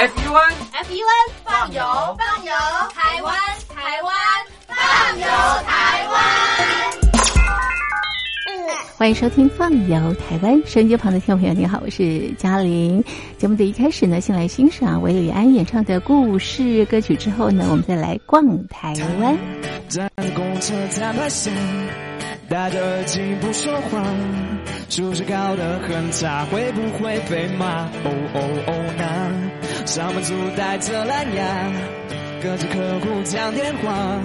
F U N F U N 放油放油，台湾台湾放油台湾。欢迎收听《放游台湾》，收音机旁的听众朋友，你好，我是嘉玲。节目的一开始呢，先来欣赏韦礼安演唱的故事歌曲，之后呢，我们再来逛台湾。公车戴着耳机不说话，很差，会不会被骂？哦哦哦，那上班族带着蓝牙，隔着客户讲电话，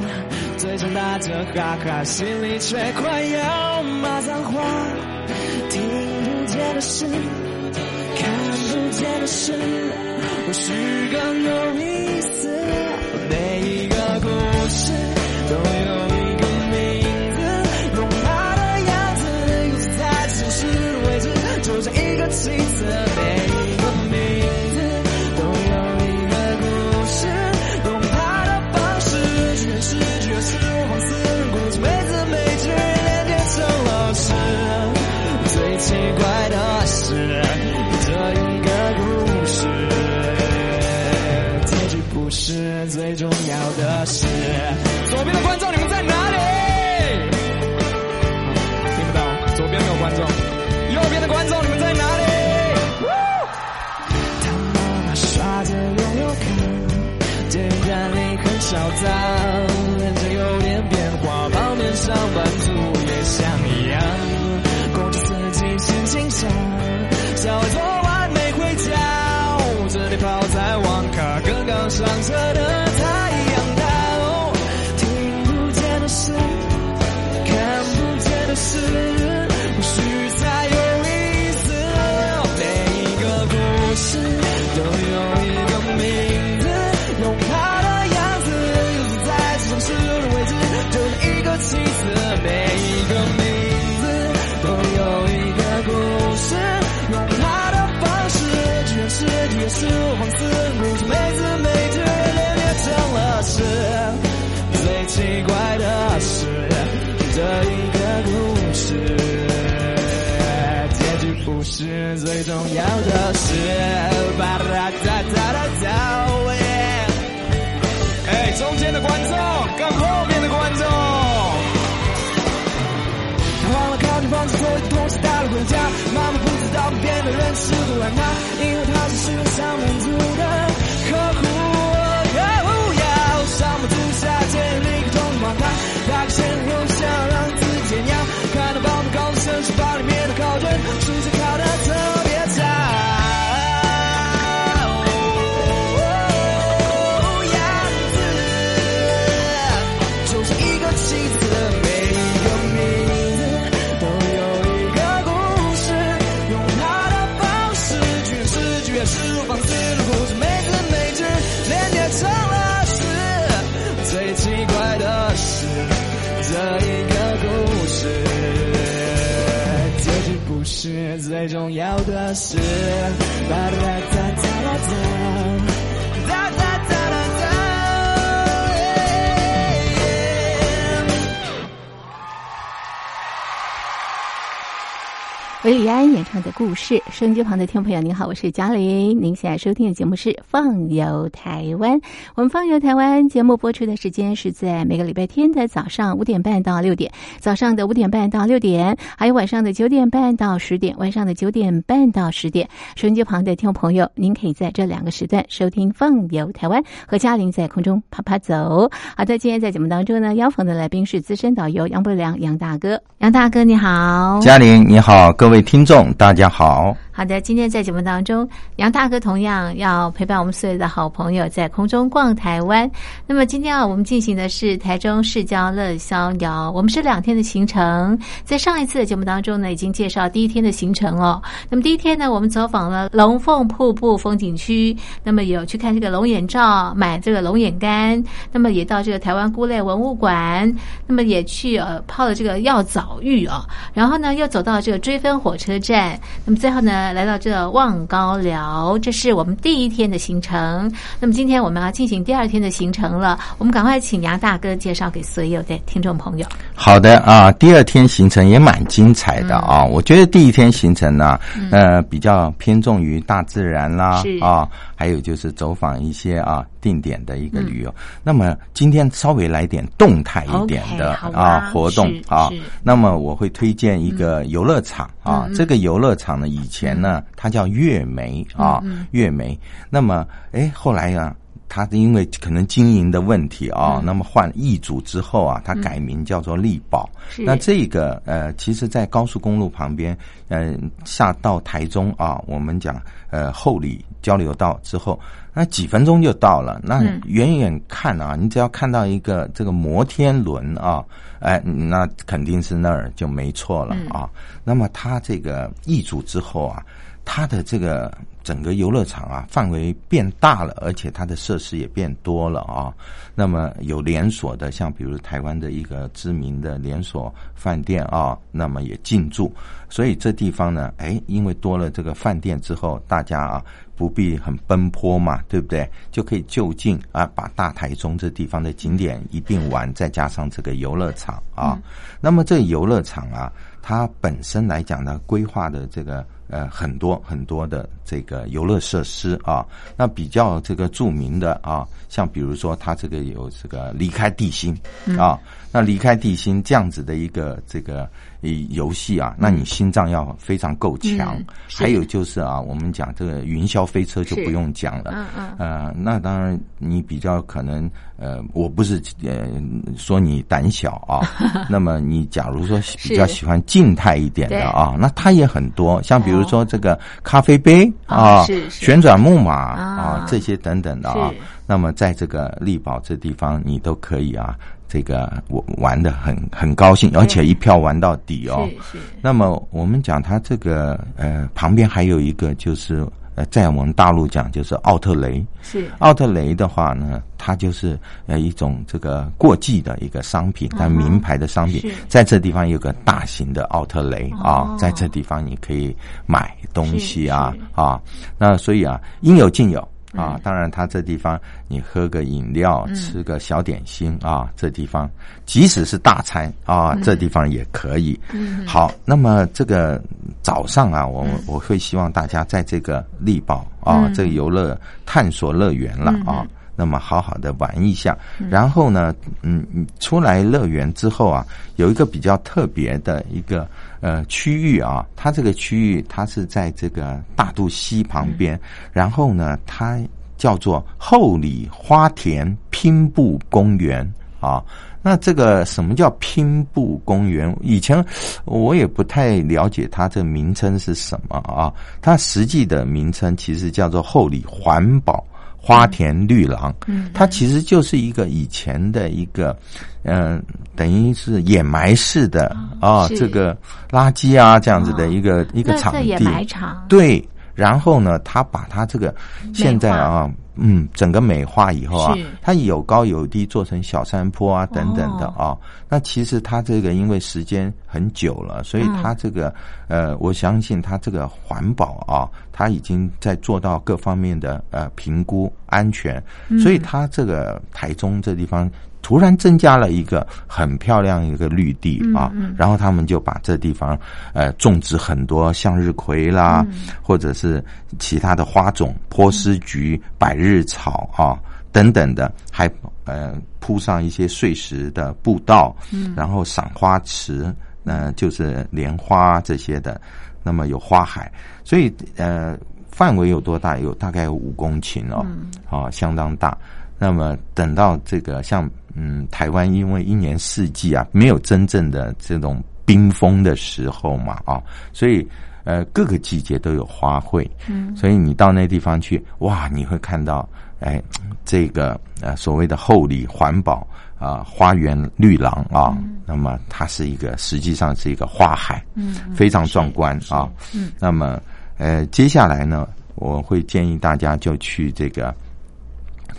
嘴上打着哈哈，心里却快要骂脏话。听不见的事，看不见的事，或许更有意是，最重要的事。吧哒哒哒哒哒，耶！哎，中间的观众跟后面的观众。他忘了靠近房子，所以同时打了回家。妈妈不知道变的人是不爱他，因为他是世上满足的最重要的事。韦礼安演唱的故事，收音机旁的听众朋友，您好，我是嘉玲。您现在收听的节目。是《放游台湾》。我们《放游台湾》节目。播出的时间是在每个礼拜天的早上五点半到六点，早上的五点半到六点，还有晚上的九点半到十点，晚上的九点半到十点。收音机旁的听众朋友，您可以在这两个时段收听《放游台湾》，和嘉玲在空中啪啪走。好的，今天在节目。当中呢，邀访的来宾是资深导游杨伯良杨大哥。杨大哥你好，嘉玲你好，各位各位听众大家好。好的，今天在节目当中，杨大哥同样要陪伴我们所有的好朋友在空中逛台湾。那么今天啊，我们进行的是台中市郊乐逍遥，我们是两天的行程。在上一次的节目当中呢，已经介绍第一天的行程哦。那么第一天呢，我们走访了龙凤瀑布风景区，那么有去看这个龙眼罩，买这个龙眼干，那么也到这个台湾菇类文物馆，那么也去呃泡了这个药枣浴啊，然后呢又走到这个追分火车站，那么最后呢。呢来到这望高寮，这是我们第一天的行程。那么今天我们要进行第二天的行程了，我们赶快请杨大哥介绍给所有的听众朋友。好的啊，第二天行程也蛮精彩的啊。我觉得第一天行程呢，呃，比较偏重于大自然啦啊，还有就是走访一些啊定点的一个旅游。那么今天稍微来点动态一点的啊活动啊。那么我会推荐一个游乐场啊，这个游乐场呢，以前呢它叫月梅啊，月梅。那么哎，后来呀。他因为可能经营的问题啊，那么换易主之后啊，他改名叫做力宝。那这个呃，其实，在高速公路旁边，呃，下到台中啊，我们讲呃后里交流道之后，那几分钟就到了。那远远看啊，你只要看到一个这个摩天轮啊，哎，那肯定是那儿就没错了啊。那么它这个易主之后啊。它的这个整个游乐场啊，范围变大了，而且它的设施也变多了啊。那么有连锁的，像比如台湾的一个知名的连锁饭店啊，那么也进驻。所以这地方呢，哎，因为多了这个饭店之后，大家啊不必很奔波嘛，对不对？就可以就近啊，把大台中这地方的景点一并玩，再加上这个游乐场啊。那么这游乐场啊，它本身来讲呢，规划的这个。呃，很多很多的这个游乐设施啊，那比较这个著名的啊，像比如说它这个有这个离开地心啊，那离开地心这样子的一个这个游戏啊，那你心脏要非常够强。还有就是啊，我们讲这个云霄飞车就不用讲了，嗯嗯，呃，那当然你比较可能呃，我不是呃说你胆小啊，那么你假如说比较喜欢静态一点的啊，那它也很多，像比如。说这个咖啡杯啊，旋转木马啊，这些等等的啊，那么在这个力宝这地方，你都可以啊，这个我玩的很很高兴，而且一票玩到底哦。那么我们讲它这个呃，旁边还有一个就是。呃，在我们大陆讲就是奥特雷，是。奥特雷的话呢，它就是呃一种这个过季的一个商品，但名牌的商品，在这地方有个大型的奥特雷啊，在这地方你可以买东西啊啊，那所以啊，应有尽有。啊，当然，他这地方你喝个饮料，吃个小点心啊，这地方即使是大餐啊，这地方也可以。好，那么这个早上啊，我我会希望大家在这个力宝啊，这个游乐探索乐园了啊，那么好好的玩一下。然后呢，嗯，出来乐园之后啊，有一个比较特别的一个。呃，区域啊，它这个区域它是在这个大渡溪旁边，然后呢，它叫做后里花田拼布公园啊。那这个什么叫拼布公园？以前我也不太了解它这名称是什么啊。它实际的名称其实叫做后里环保。花田绿廊，嗯，它其实就是一个以前的一个，嗯，等于是掩埋式的啊，这个垃圾啊这样子的一个一个场地，对。然后呢，他把他这个现在啊，嗯，整个美化以后啊，它有高有低，做成小山坡啊等等的啊。那其实它这个因为时间很久了，所以它这个呃，我相信它这个环保啊，它已经在做到各方面的呃评估安全，所以它这个台中这地方。突然增加了一个很漂亮一个绿地啊，然后他们就把这地方呃种植很多向日葵啦，或者是其他的花种，波斯菊、百日草啊等等的，还呃铺上一些碎石的步道，然后赏花池，呃就是莲花这些的，那么有花海，所以呃范围有多大？有大概有五公顷哦，啊相当大。那么等到这个像。嗯，台湾因为一年四季啊，没有真正的这种冰封的时候嘛，啊，所以呃各个季节都有花卉，嗯，所以你到那地方去，哇，你会看到，哎，这个呃所谓的厚礼环保啊花园绿廊啊，那么它是一个实际上是一个花海，嗯，非常壮观啊，嗯，那么呃接下来呢，我会建议大家就去这个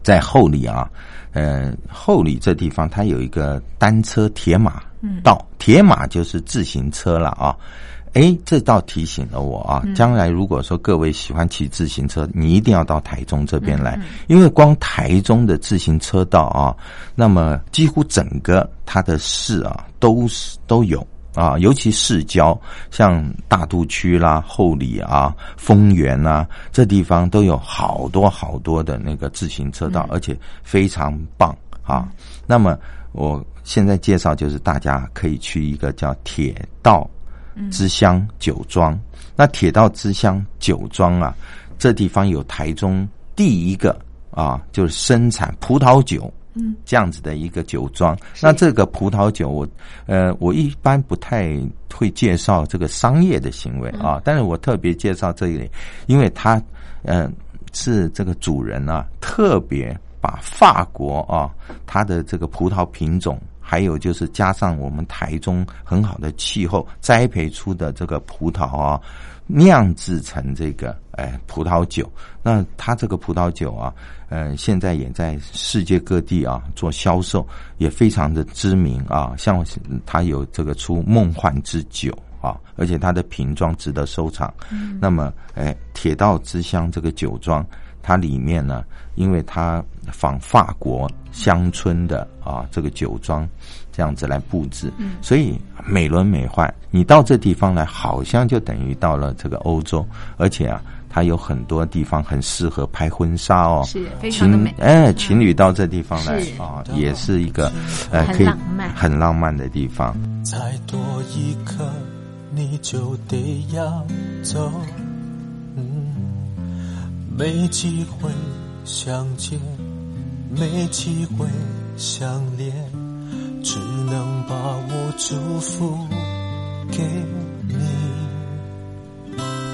在后里啊。呃，后里这地方它有一个单车铁马道，铁马就是自行车了啊。哎，这倒提醒了我啊，将来如果说各位喜欢骑自行车，你一定要到台中这边来，因为光台中的自行车道啊，那么几乎整个它的市啊都是都有啊，尤其市郊，像大都区啦、后里啊、丰原啊，这地方都有好多好多的那个自行车道，而且非常棒啊。那么我现在介绍就是大家可以去一个叫铁道。之乡酒庄，那铁道之乡酒庄啊，这地方有台中第一个啊，就是生产葡萄酒，嗯，这样子的一个酒庄。那这个葡萄酒，我呃，我一般不太会介绍这个商业的行为啊，但是我特别介绍这里，因为它嗯是这个主人啊，特别把法国啊，它的这个葡萄品种。还有就是加上我们台中很好的气候栽培出的这个葡萄啊，酿制成这个哎葡萄酒。那它这个葡萄酒啊，嗯，现在也在世界各地啊做销售，也非常的知名啊。像它有这个出梦幻之酒啊，而且它的瓶装值得收藏。那么哎，铁道之乡这个酒庄。它里面呢，因为它仿法国乡村的啊，这个酒庄这样子来布置，所以美轮美奂。你到这地方来，好像就等于到了这个欧洲，而且啊，它有很多地方很适合拍婚纱哦，是非常的美。哎，情侣到这地方来啊，也是一个呃，可以很浪漫的地方。再多一刻，你就得要走。没机会相见，没机会相恋，只能把我祝福给你。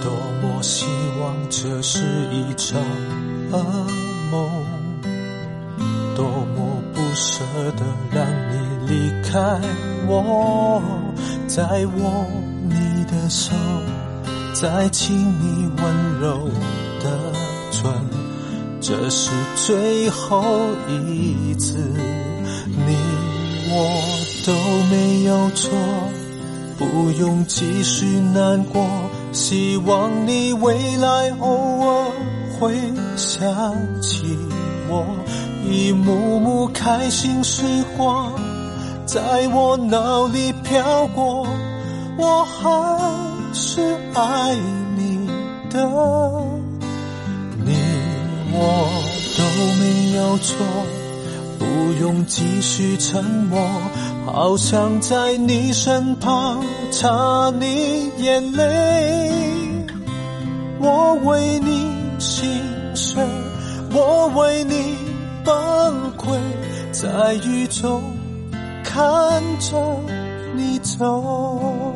多么希望这是一场噩梦，多么不舍得让你离开我，再握你的手，再亲你温柔这是最后一次，你我都没有错，不用继续难过。希望你未来偶尔会想起我，一幕幕开心时光在我脑里飘过，我还是爱你的。我都没有错，不用继续沉默，好想在你身旁擦你眼泪。我为你心碎，我为你崩溃，在雨中看着你走。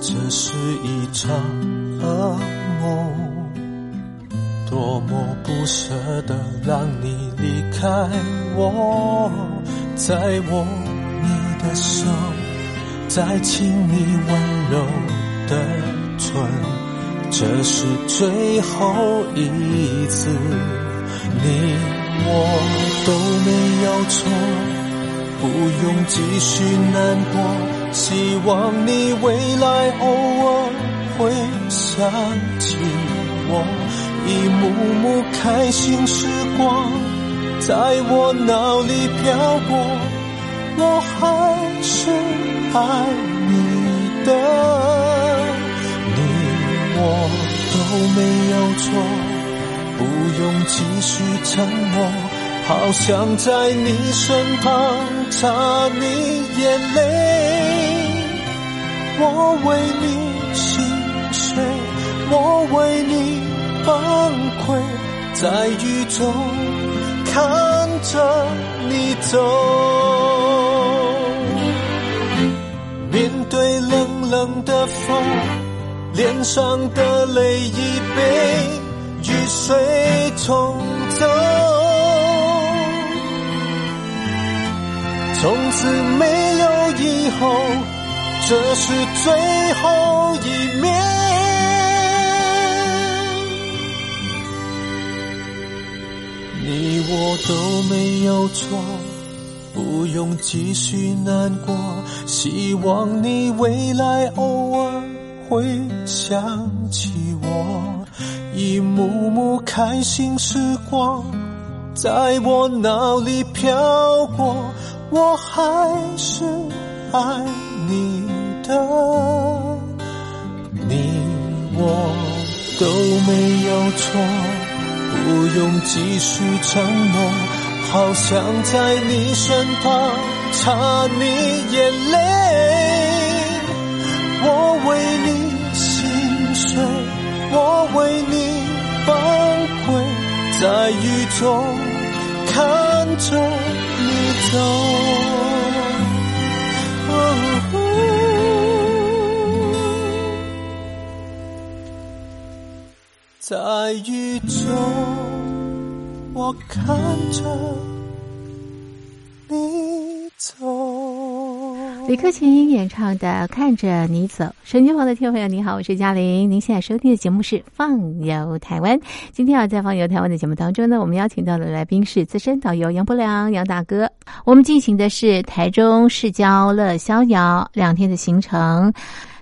这是一场噩梦多么不舍得让你离开我再握你的手再亲你温柔的唇。这是最后一次你我都没有错不用继续难过。希望你未来偶尔会想起我，一幕幕开心时光。在我脑里飘过，我还是爱你的。你我都没有错，不用继续沉默。好想在你身旁擦你眼泪。我为你心碎，我为你崩溃，在雨中。看着你走，面对冷冷的风，脸上的泪已被雨水冲走。从此没有以后，这是最后一面。你我都没有错，不用继续难过。希望你未来偶尔会想起我，一幕幕开心时光在我脑里飘过。我还是爱你的，你我都没有错。不用继续承诺，好想在你身旁擦你眼泪。我为你心碎，我为你崩溃，在雨中看着你走。在雨中，我看着你走。李克勤演唱的《看着你走》，神经旁的听众朋友，你好，我是嘉玲。您现在收听的节目是《放游台湾》。今天啊，在《放游台湾》的节目当中呢，我们邀请到的来宾是资深导游杨伯良杨大哥。我们进行的是台中市郊乐逍遥两天的行程。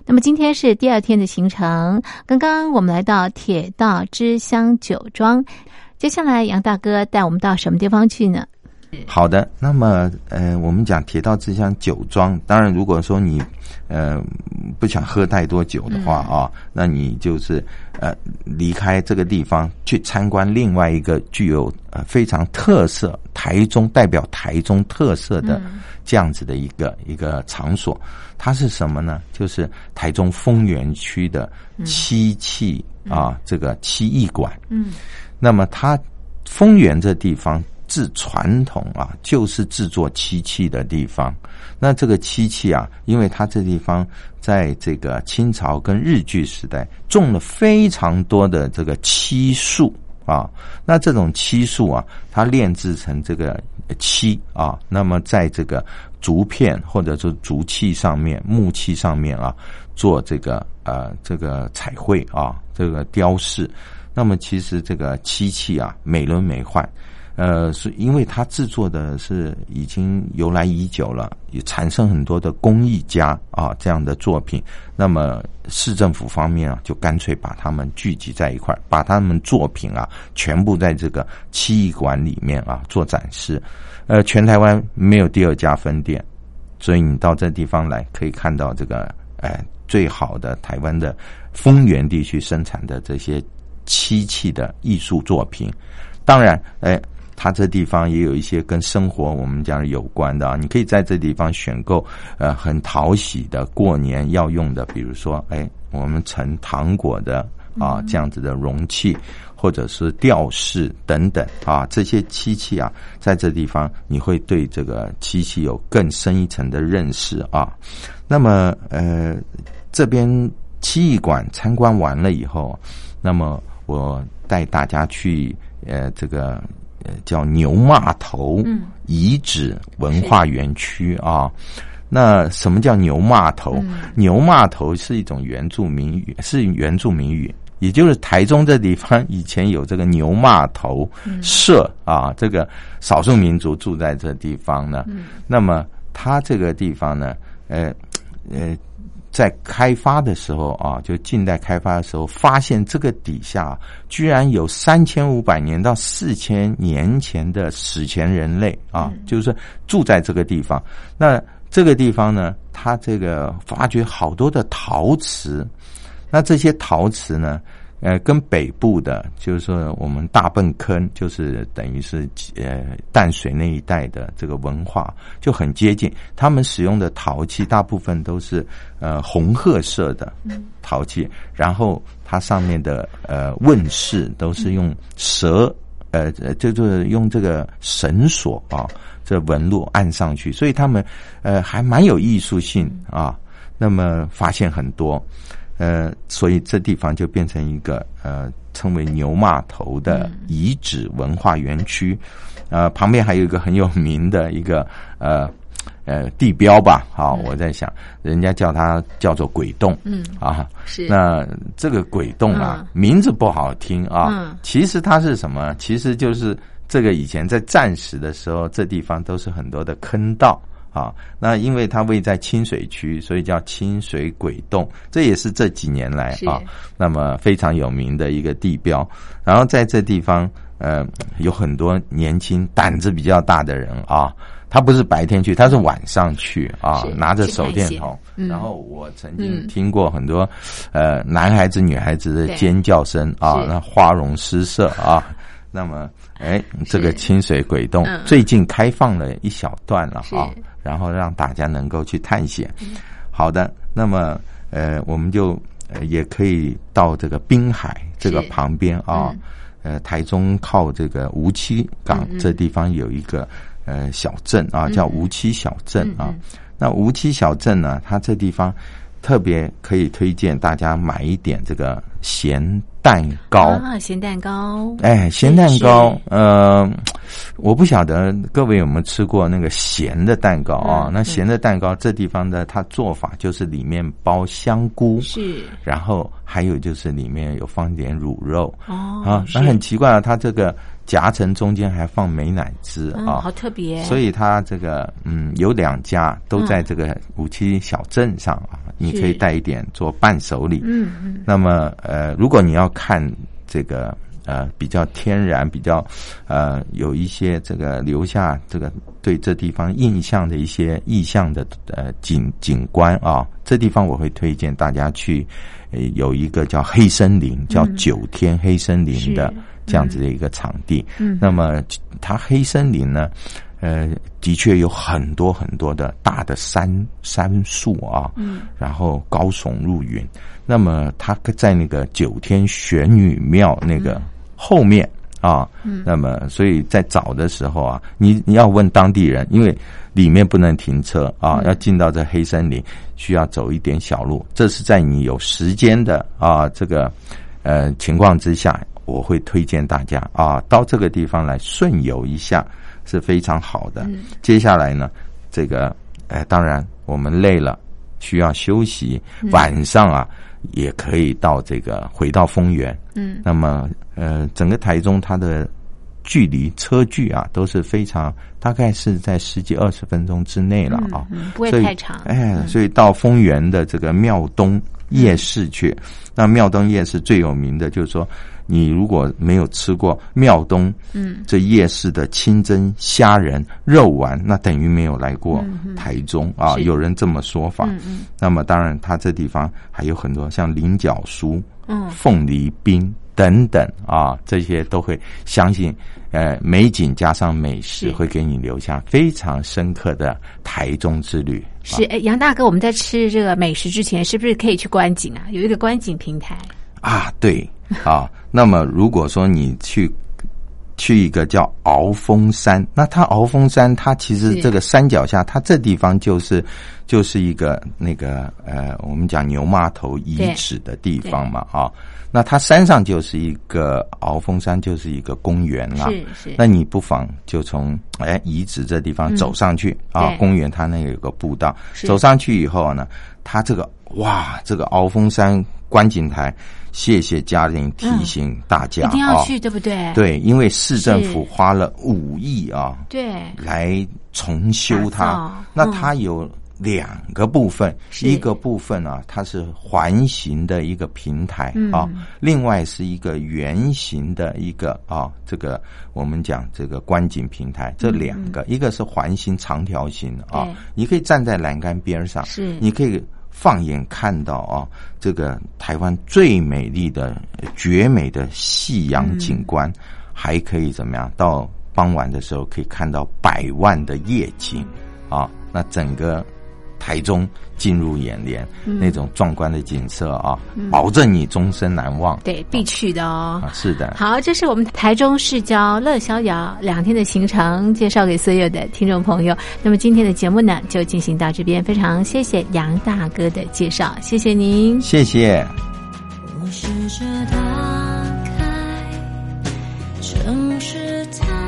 那么今天是第二天的行程，刚刚我们来到铁道之乡酒庄，接下来杨大哥带我们到什么地方去呢？好的，那么呃，我们讲铁道之乡酒庄，当然如果说你呃不想喝太多酒的话啊，那你就是呃离开这个地方去参观另外一个具有呃非常特色台中代表台中特色的这样子的一个一个场所，它是什么呢？就是台中丰原区的漆器啊，这个漆艺馆。嗯，那么它丰原这地方。制传统啊，就是制作漆器的地方。那这个漆器啊，因为它这地方在这个清朝跟日据时代种了非常多的这个漆树啊。那这种漆树啊，它炼制成这个漆啊，那么在这个竹片或者说竹器上面、木器上面啊，做这个呃这个彩绘啊，这个雕饰。那么其实这个漆器啊，美轮美奂。呃，是因为它制作的是已经由来已久了，也产生很多的工艺家啊这样的作品。那么市政府方面啊，就干脆把他们聚集在一块，把他们作品啊全部在这个漆艺馆里面啊做展示。呃，全台湾没有第二家分店，所以你到这地方来可以看到这个呃最好的台湾的丰原地区生产的这些漆器的艺术作品。当然，哎。它这地方也有一些跟生活我们讲有关的啊，你可以在这地方选购呃很讨喜的过年要用的，比如说哎我们盛糖果的啊这样子的容器，或者是吊饰等等啊这些漆器啊，在这地方你会对这个漆器有更深一层的认识啊。那么呃这边漆艺馆参观完了以后，那么我带大家去呃这个。叫牛骂头遗址文化园区啊，那什么叫牛骂头？牛骂头是一种原住民语，是原住民语，也就是台中这地方以前有这个牛骂头社啊，这个少数民族住在这地方呢。那么它这个地方呢，呃呃。在开发的时候啊，就近代开发的时候，发现这个底下居然有三千五百年到四千年前的史前人类啊，就是住在这个地方。那这个地方呢，它这个发掘好多的陶瓷，那这些陶瓷呢？呃，跟北部的，就是说我们大笨坑，就是等于是呃淡水那一带的这个文化就很接近。他们使用的陶器大部分都是呃红褐色的陶器，然后它上面的呃问世都是用蛇呃就是用这个绳索啊这纹路按上去，所以他们呃还蛮有艺术性啊。那么发现很多。呃，所以这地方就变成一个呃，称为牛马头的遗址文化园区，呃，旁边还有一个很有名的一个呃呃地标吧，好，我在想，人家叫它叫做鬼洞，嗯。啊，是。那这个鬼洞啊，嗯。名字不好听啊，嗯。其实它是什么？其实就是这个以前在战时的时候，这地方都是很多的坑道。啊，那因为它位在清水区，所以叫清水鬼洞，这也是这几年来啊，那么非常有名的一个地标。然后在这地方，呃，有很多年轻胆子比较大的人啊，他不是白天去，他是晚上去啊，拿着手电筒。嗯然后我曾经嗯听过很多，呃，男孩子、女孩子的尖叫声啊，那花容失色啊。那么，哎，这个清水鬼洞嗯最近开放了一小段了啊，然后让大家能够去探险。好的，那么呃，我们就呃也可以到这个滨海这个旁边啊嗯，呃，台中靠这个梧栖港嗯嗯。这地方有一个呃小镇啊，叫梧栖小镇啊。嗯。那梧栖小镇呢，它这地方特别可以推荐大家买一点这个咸蛋糕。啊，咸蛋糕，哎，咸蛋糕，呃，我不晓得各位有没有吃过那个咸的蛋糕啊？嗯那咸的蛋糕这地方的它做法就是里面包香菇，是。然后还有就是里面有放一点乳肉哦啊，那很奇怪啊，它这个夹层中间还放美乃滋嗯，啊，好特别，所以它这个嗯有两家都在这个五七小镇上啊，你可以带一点做伴手礼。嗯嗯。那么呃，如果你要看这个呃比较天然、比较呃有一些这个留下这个对这地方印象的一些意象的呃景景观啊，这地方我会推荐大家去，呃有一个叫黑森林，叫九天黑森林的这样子的一个场地。嗯那么它黑森林呢？呃，的确有很多很多的大的山山树啊，嗯，然后高耸入云。那么它在那个九天玄女庙那个后面啊，嗯那么所以在找的时候啊，你你要问当地人，因为里面不能停车啊，嗯要进到这黑森林需要走一点小路。这是在你有时间的啊这个呃情况之下，我会推荐大家啊到这个地方来顺游一下是非常好的。嗯接下来呢，这个呃，当然我们累了需要休息，晚上啊也可以到这个回到丰原。嗯那么呃，整个台中它的距离车距啊都是非常，大概是在十几二十分钟之内了啊。嗯，不会太长，哎，嗯所以到丰原的这个庙东夜市去，那庙东夜市最有名的就是说，你如果没有吃过庙东，嗯，这夜市的清蒸虾仁肉丸，那等于没有来过台中啊，有人这么说法。那么当然，它这地方还有很多像菱角酥、嗯。凤梨冰等等啊，这些都会相信，呃，美景加上美食，会给你留下非常深刻的台中之旅。是哎，杨大哥，我们在吃这个美食之前，是不是可以去观景啊？有一个观景平台，啊，对啊。那么如果说你去去一个叫鳌峰山，那它鳌峰山，它其实这个山脚下，它这地方就是就是一个那个呃，我们讲牛骂头遗址的地方嘛啊。那它山上就是一个鳌峰山，就是一个公园啦。是是。那你不妨就从哎遗址这地方走上去、啊，公园它那有个步道，走上去以后呢，它这个哇，这个鳌峰山观景台，谢谢嘉玲提醒大家、嗯一定要啊去，对不对？对，因为市政府花了五亿啊对，来重修它。造，那嗯它有。两个部分，一个部分啊，它是环形的一个平台、嗯。啊，另外是一个圆形的一个啊，这个我们讲这个观景平台，这两个，一个是环形长条形啊，你可以站在栏杆边上，是。你可以放眼看到啊，这个台湾最美丽的、呃绝美的夕阳景观，还可以怎么样？到傍晚的时候可以看到百万的夜景啊，那整个。台中进入眼帘，那种壮观的景色啊，保证你终身难忘。对，必去的哦。啊，是的。好，这是我们台中市郊乐逍遥两天的行程，介绍给所有的听众朋友。那么今天的节目呢，就进行到这边，非常谢谢杨大哥的介绍，谢谢您。谢谢。我试着打开城市它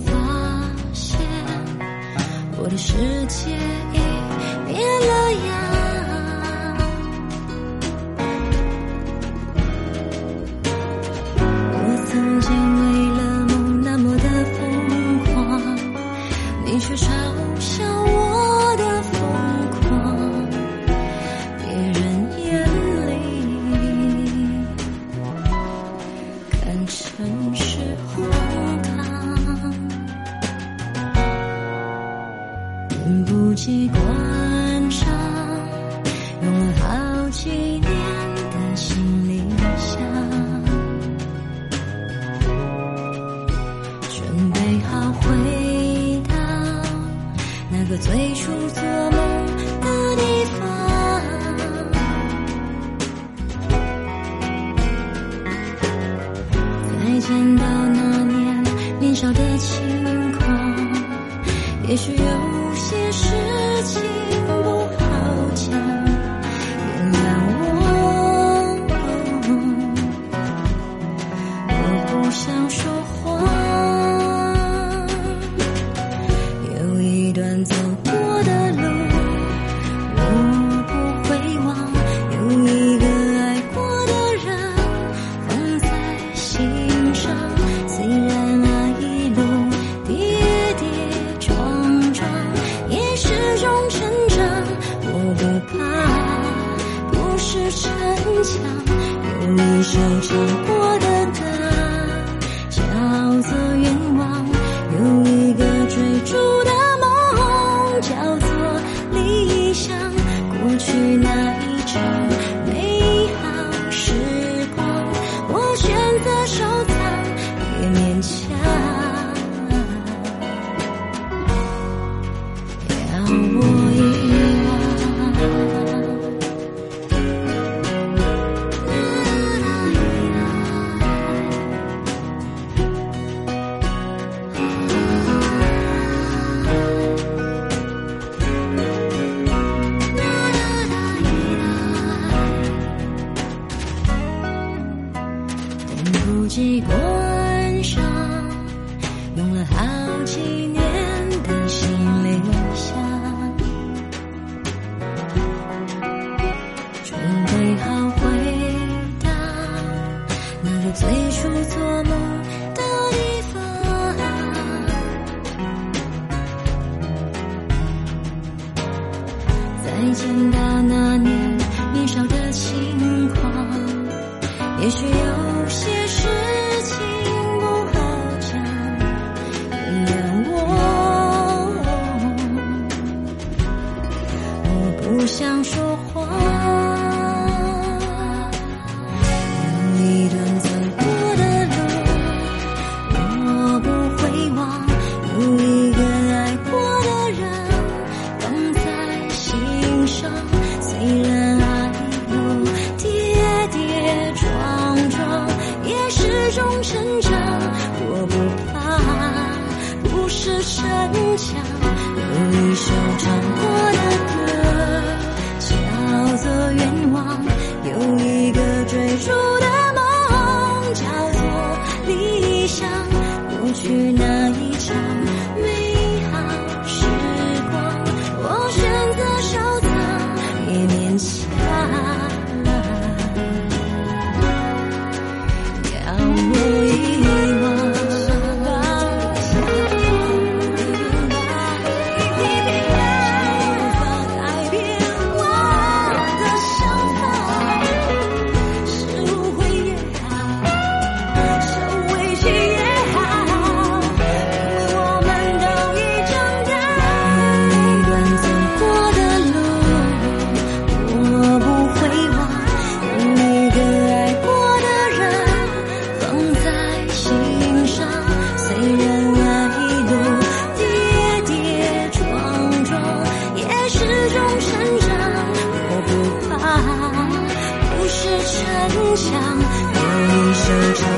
发现我的世界情况也许有。再见到那年年少的轻狂。也许想过去那一场很想留一声唱